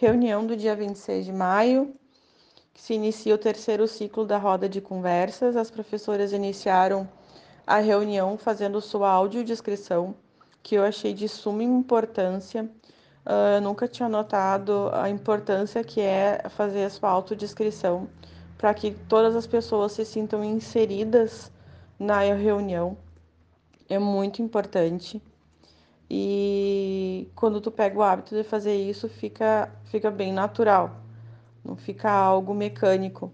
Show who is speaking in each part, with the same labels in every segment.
Speaker 1: reunião do dia 26 de maio, que se inicia o terceiro ciclo da roda de conversas. As professoras iniciaram a reunião fazendo sua audiodescrição, que eu achei de suma importância. Eu nunca tinha notado a importância que é fazer a sua autodescrição para que todas as pessoas se sintam inseridas na reunião. É muito importante. E quando tu pega o hábito de fazer isso, fica, fica bem natural, não fica algo mecânico.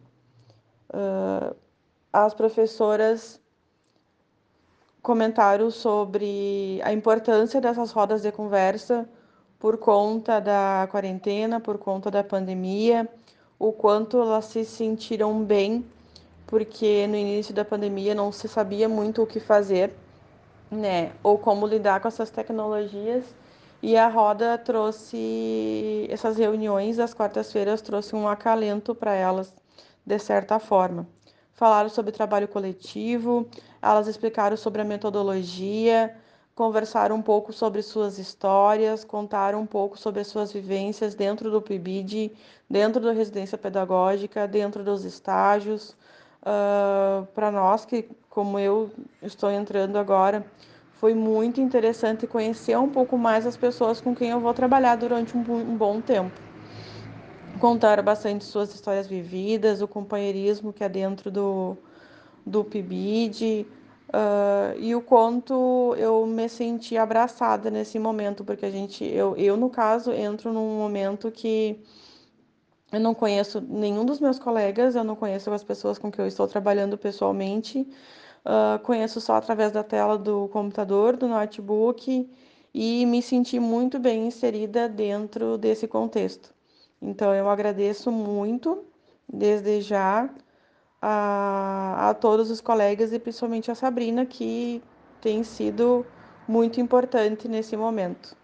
Speaker 1: Uh, as professoras comentaram sobre a importância dessas rodas de conversa por conta da quarentena, por conta da pandemia, o quanto elas se sentiram bem, porque no início da pandemia não se sabia muito o que fazer né? Ou como lidar com essas tecnologias. E a roda trouxe essas reuniões das quartas-feiras trouxe um acalento para elas, de certa forma. Falaram sobre trabalho coletivo, elas explicaram sobre a metodologia, conversaram um pouco sobre suas histórias, contaram um pouco sobre as suas vivências dentro do PIBID, dentro da residência pedagógica, dentro dos estágios. Uh, para nós que como eu estou entrando agora, foi muito interessante conhecer um pouco mais as pessoas com quem eu vou trabalhar durante um, um bom tempo. Contaram bastante suas histórias vividas, o companheirismo que é dentro do, do PIBID, uh, e o quanto eu me senti abraçada nesse momento, porque a gente, eu, eu no caso, entro num momento que eu não conheço nenhum dos meus colegas, eu não conheço as pessoas com quem eu estou trabalhando pessoalmente, Uh, conheço só através da tela do computador, do notebook, e me senti muito bem inserida dentro desse contexto. Então, eu agradeço muito, desde já, a, a todos os colegas e principalmente a Sabrina, que tem sido muito importante nesse momento.